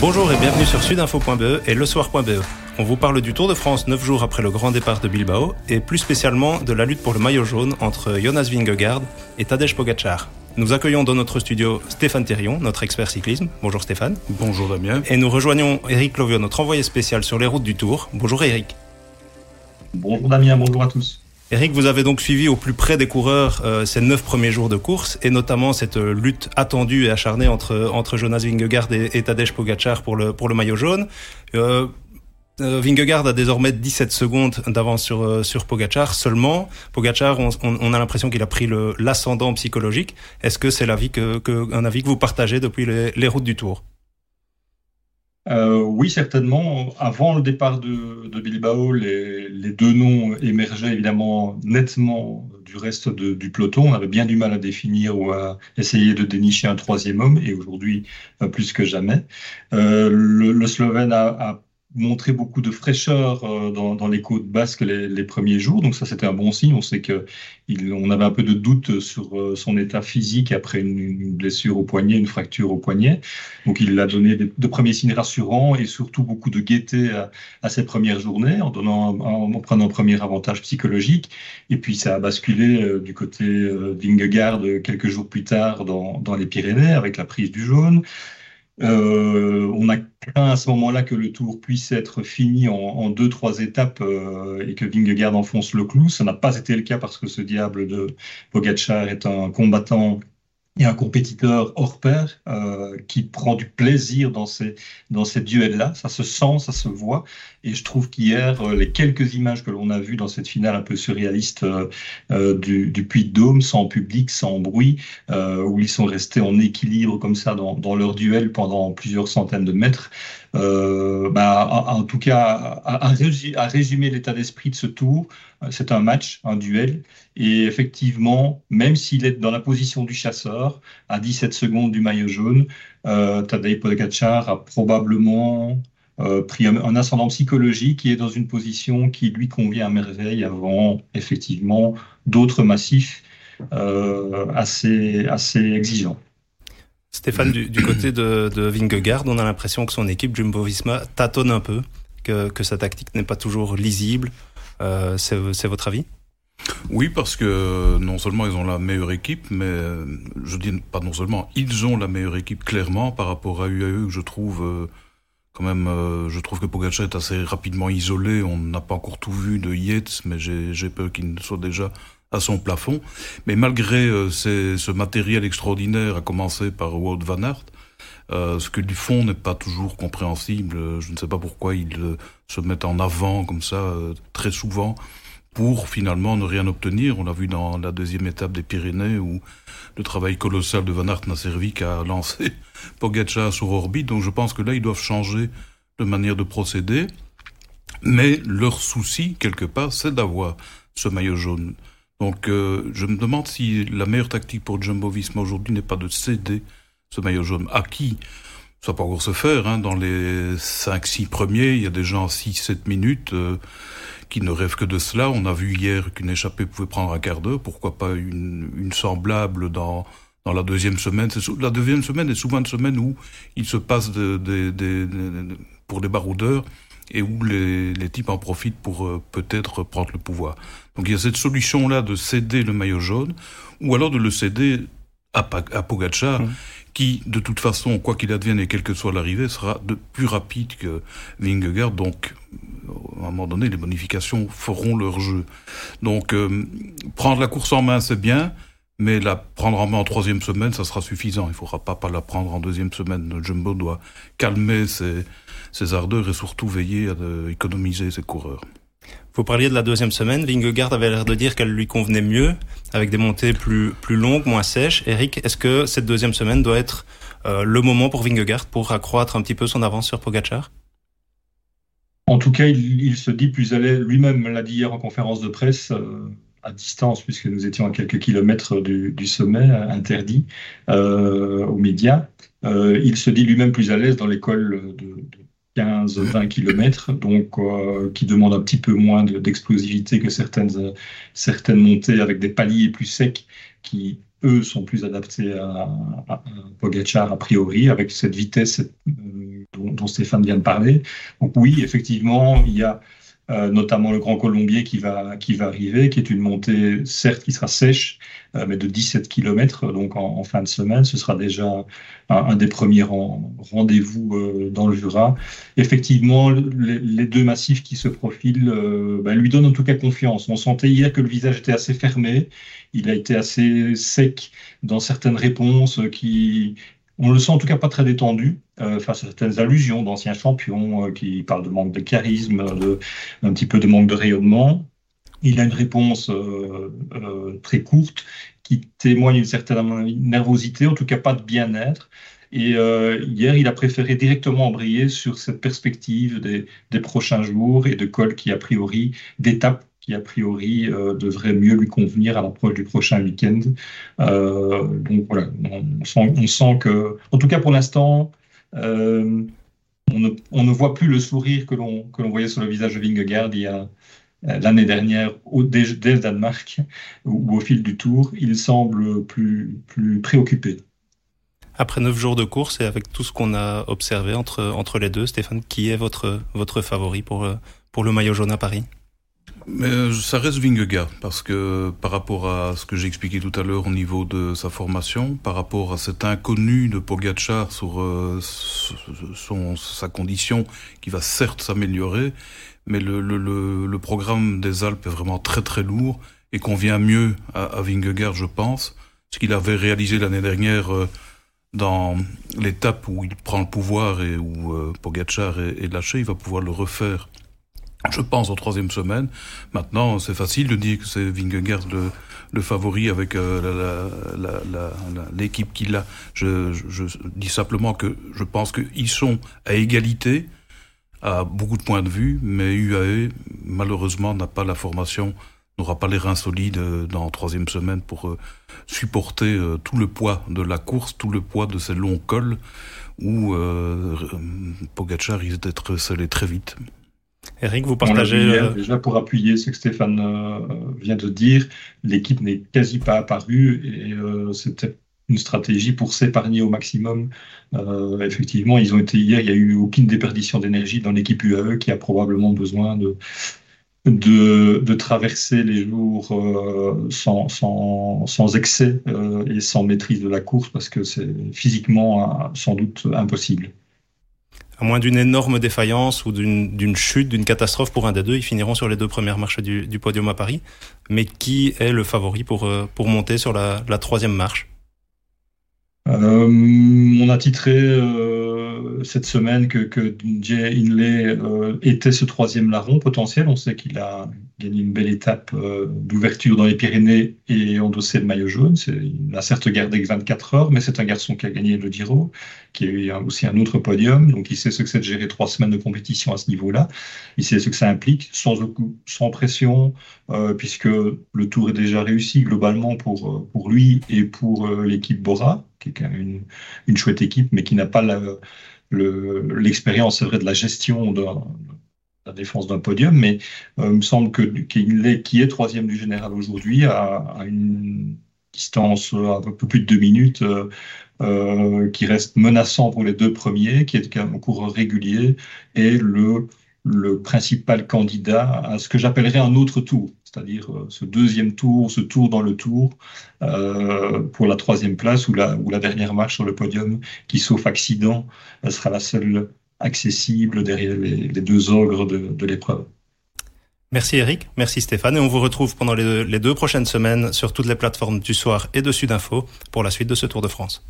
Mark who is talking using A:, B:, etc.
A: Bonjour et bienvenue sur sudinfo.be et lesoir.be. On vous parle du Tour de France 9 jours après le grand départ de Bilbao et plus spécialement de la lutte pour le maillot jaune entre Jonas Vingegaard et Tadej Pogacar. Nous accueillons dans notre studio Stéphane Thérion, notre expert cyclisme. Bonjour Stéphane.
B: Bonjour Damien.
A: Et nous rejoignons Eric Lovio, notre envoyé spécial sur les routes du Tour. Bonjour Eric.
C: Bonjour Damien, bonjour à tous.
A: Eric, vous avez donc suivi au plus près des coureurs euh, ces neuf premiers jours de course et notamment cette euh, lutte attendue et acharnée entre, entre Jonas Vingegaard et, Tadej Pogacar pour le, pour le maillot jaune. Euh, euh Vingegaard a désormais 17 secondes d'avance sur, euh, sur Pogacar seulement. Pogacar, on, on a l'impression qu'il a pris l'ascendant psychologique. Est-ce que c'est que, que, un avis que vous partagez depuis les, les routes du Tour?
C: Euh, oui, certainement. Avant le départ de, de Bilbao, les, les, deux noms émergeaient évidemment nettement du reste de, du peloton. On avait bien du mal à définir ou à essayer de dénicher un troisième homme, et aujourd'hui, euh, plus que jamais. Euh, le, le, Slovène a, a montré beaucoup de fraîcheur euh, dans, dans, les côtes basques les, les, premiers jours. Donc ça, c'était un bon signe. On sait que on avait un peu de doute sur euh, son état physique après une, une, blessure au poignet, une fracture au poignet. Donc il a donné de, premiers signes rassurants et surtout beaucoup de gaieté à, à ses premières journées en, donnant, en, en, prenant un premier avantage psychologique. Et puis ça a basculé euh, du côté d'Ingegaard quelques jours plus tard dans, dans les Pyrénées avec la prise du jaune. Euh, on a craint à ce moment-là que le tour puisse être fini en, en deux, trois étapes euh, et que Vingegaard enfonce le clou. Ça n'a pas été le cas parce que ce diable de Pogacar est un combattant et un compétiteur hors pair euh, qui prend du plaisir dans ces, dans ces duels-là. Ça se sent, ça se voit. Et je trouve qu'hier, euh, les quelques images que l'on a vues dans cette finale un peu surréaliste euh, du, du Puy de Dôme, sans public, sans bruit, où ils sont restés en équilibre comme ça dans, dans leur duel pendant plusieurs centaines de mètres, bah, en, tout cas, à résumer l'état d'esprit de ce tour, c'est un match, un duel. Et effectivement, même s'il est dans la position du chasseur, à 17 secondes du maillot jaune, euh, Tadej a probablement euh, pris un, ascendant psychologique qui est dans une position qui lui convient à merveille avant effectivement d'autres massifs euh, assez, exigeants.
A: Stéphane, du, côté de, Vingegaard, on a l'impression que son équipe Jumbo-Visma tâtonne un peu, que, que sa tactique n'est pas toujours lisible. Euh, C'est votre avis?
B: Oui, parce que non seulement ils ont la meilleure équipe, mais je dis pas non seulement, ils ont la meilleure équipe clairement par rapport à UAE que je trouve euh, quand même, euh, je trouve que Pogacar est assez rapidement isolé. On n'a pas encore tout vu de Yates, mais j'ai peur qu'il ne soit déjà à son plafond. Mais malgré euh, ce matériel extraordinaire, à commencer par Wout van Aert, euh, ce que du fond n'est pas toujours compréhensible. Je ne sais pas pourquoi ils se mettent en avant comme ça très souvent pour finalement ne rien obtenir. On l'a vu dans la deuxième étape des Pyrénées où le travail colossal de Van Aert n'a servi qu'à lancer Pogacar sur orbite. Donc je pense que là, ils doivent changer de manière de procéder. Mais leur souci, quelque part, c'est d'avoir ce maillot jaune. Donc euh, je me demande si la meilleure tactique pour Jumbo Visma aujourd'hui n'est pas de céder ce maillot jaune. À qui Ça peut encore se faire. Hein. Dans les 5-6 premiers, il y a des gens 6-7 minutes euh, qui ne rêvent que de cela. On a vu hier qu'une échappée pouvait prendre un quart d'heure. Pourquoi pas une, une semblable dans, dans la deuxième semaine? La deuxième semaine est souvent une semaine où il se passe de, de, de pour des baroudeurs et où les, les types en profitent pour euh, peut-être prendre le pouvoir. Donc il y a cette solution-là de céder le maillot jaune, ou alors de le céder à, à Pogacar, mmh. Qui, de toute façon, quoi qu'il advienne et quelle que soit l'arrivée, sera de plus rapide que Vingegaard. Donc, à un moment donné, les bonifications feront leur jeu. Donc, euh, prendre la course en main, c'est bien, mais la prendre en main en troisième semaine, ça sera suffisant. Il ne faudra pas, la prendre en deuxième semaine. Jumbo doit calmer ses, ses ardeurs et surtout veiller à économiser ses coureurs.
A: Vous parliez de la deuxième semaine. Vingegaard avait l'air de dire qu'elle lui convenait mieux, avec des montées plus, plus longues, moins sèches. Eric, est-ce que cette deuxième semaine doit être euh, le moment pour Vingegaard pour accroître un petit peu son avance sur Pogacar?
C: En tout cas, il, se dit plus à l'aise. Lui-même l'a dit hier en conférence de presse. Euh, à distance, puisque nous étions à quelques kilomètres du, sommet, interdit euh, aux médias. Il se dit lui-même plus à l'aise dans l'école de, de 15-20 km, donc euh, qui demande un petit peu moins d'explosivité de, que certaines, certaines montées avec des paliers plus secs qui, eux, sont plus adaptés à, à, a priori, avec cette vitesse euh, dont Stéphane vient de parler. Donc oui, effectivement, il y a euh, notamment le Grand Colombier qui va, qui va arriver, qui est une montée, certes, qui sera sèche, euh, mais de 17 km, donc en, fin de semaine. Ce sera déjà un, des premiers rendez-vous euh, dans le Jura. Effectivement, les, deux massifs qui se profilent ben, lui donnent en tout cas confiance. On sentait hier que le visage était assez fermé, il a été assez sec dans certaines réponses qui on le sent en tout cas pas très détendu euh, face à certaines allusions d'anciens champions euh, qui parlent de manque de charisme, de, un petit peu de manque de rayonnement. Il a une réponse euh, très courte qui témoigne d'une certaine nervosité, en tout cas pas de bien-être. Et hier, il a préféré directement embrayer sur cette perspective des, des prochains jours et de col qui, a priori, d'étapes qui a priori euh, devrait mieux lui convenir à l'approche du prochain week-end. Euh, donc voilà, on sent, que, en tout cas pour l'instant, euh, on, ne, voit plus le sourire que l'on voyait sur le visage de Vingegaard il y a l'année dernière au, dès, le Danemark ou, au fil du Tour. Il semble plus plus préoccupé.
A: Après neuf jours de course et avec tout ce qu'on a observé entre, entre les deux, Stéphane, qui est votre, votre favori pour, pour le maillot jaune à Paris?
B: Mais euh, ça reste Vingegaard, parce que par rapport à ce que j'ai expliqué tout à l'heure au niveau de sa formation, par rapport à cet inconnu de Pogacar sur euh, son, sa condition, qui va certes s'améliorer, mais le, le, le, programme des Alpes est vraiment très très lourd et convient mieux à, à Vingegaard, je pense, ce qu'il avait réalisé l'année dernière euh, dans l'étape où il prend le pouvoir et où Pogacar est, est lâché, il va pouvoir le refaire je pense, en troisième semaine. Maintenant, c'est facile de dire que c'est Vingegaard le, le favori avec euh, l'équipe qu'il a. Je, je, dis simplement que je pense qu'ils sont à égalité à beaucoup de points de vue, mais UAE, malheureusement, n'a pas la formation, n'aura pas les reins solides euh, dans troisième semaine pour euh, supporter tout le poids de la course, tout le poids de ces longs cols où Pogacar risque d'être scellé très vite.
A: Eric, vous partagez.
C: Déjà pour appuyer ce que Stéphane euh, vient de dire, l'équipe n'est quasi pas apparue et euh, c'était une stratégie pour s'épargner au maximum. Euh, effectivement, ils ont été hier, il n'y a eu aucune déperdition d'énergie dans l'équipe UAE qui a probablement besoin de, de, traverser les jours sans, sans, sans, excès et sans maîtrise de la course parce que c'est physiquement sans doute impossible
A: à moins d'une énorme défaillance ou d'une chute, d'une catastrophe pour un des deux, ils finiront sur les deux premières marches du, podium à Paris. Mais qui est le favori pour, euh, monter sur la, la troisième marche?
C: Euh, On a titré euh, cette semaine que, que Jay euh, était ce troisième larron potentiel. On sait qu'il a gagné une belle étape euh, d'ouverture dans les Pyrénées et endossé le maillot jaune. Il a certes gardé que 24 heures, mais c'est un garçon qui a gagné le Giro, qui a eu aussi un autre podium. Donc il sait ce que c'est de gérer trois semaines de compétition à ce niveau-là. Il sait ce que ça implique, sans, pression, euh, puisque le tour est déjà réussi globalement pour, lui et pour euh, l'équipe Bora, qui est quand même une, une chouette équipe, mais qui n'a pas l'expérience, c'est vrai, de la gestion de la défense d'un podium, mais euh, il me semble que qu'il est, qui est troisième du général aujourd'hui à, une distance euh, un peu plus de deux minutes, euh, qui reste menaçant pour les deux premiers, qui est un coureur régulier, et le, le principal candidat à ce que j'appellerais un autre tour, c'est-à-dire ce deuxième tour, ce tour dans le tour, pour la troisième place ou la, dernière marche sur le podium, qui sauf accident sera la seule accessible derrière les, deux ogres de, l'épreuve.
A: Merci Eric, merci Stéphane et on vous retrouve pendant les deux, les deux prochaines semaines sur toutes les plateformes du soir et de Sud Info pour la suite de ce Tour de France.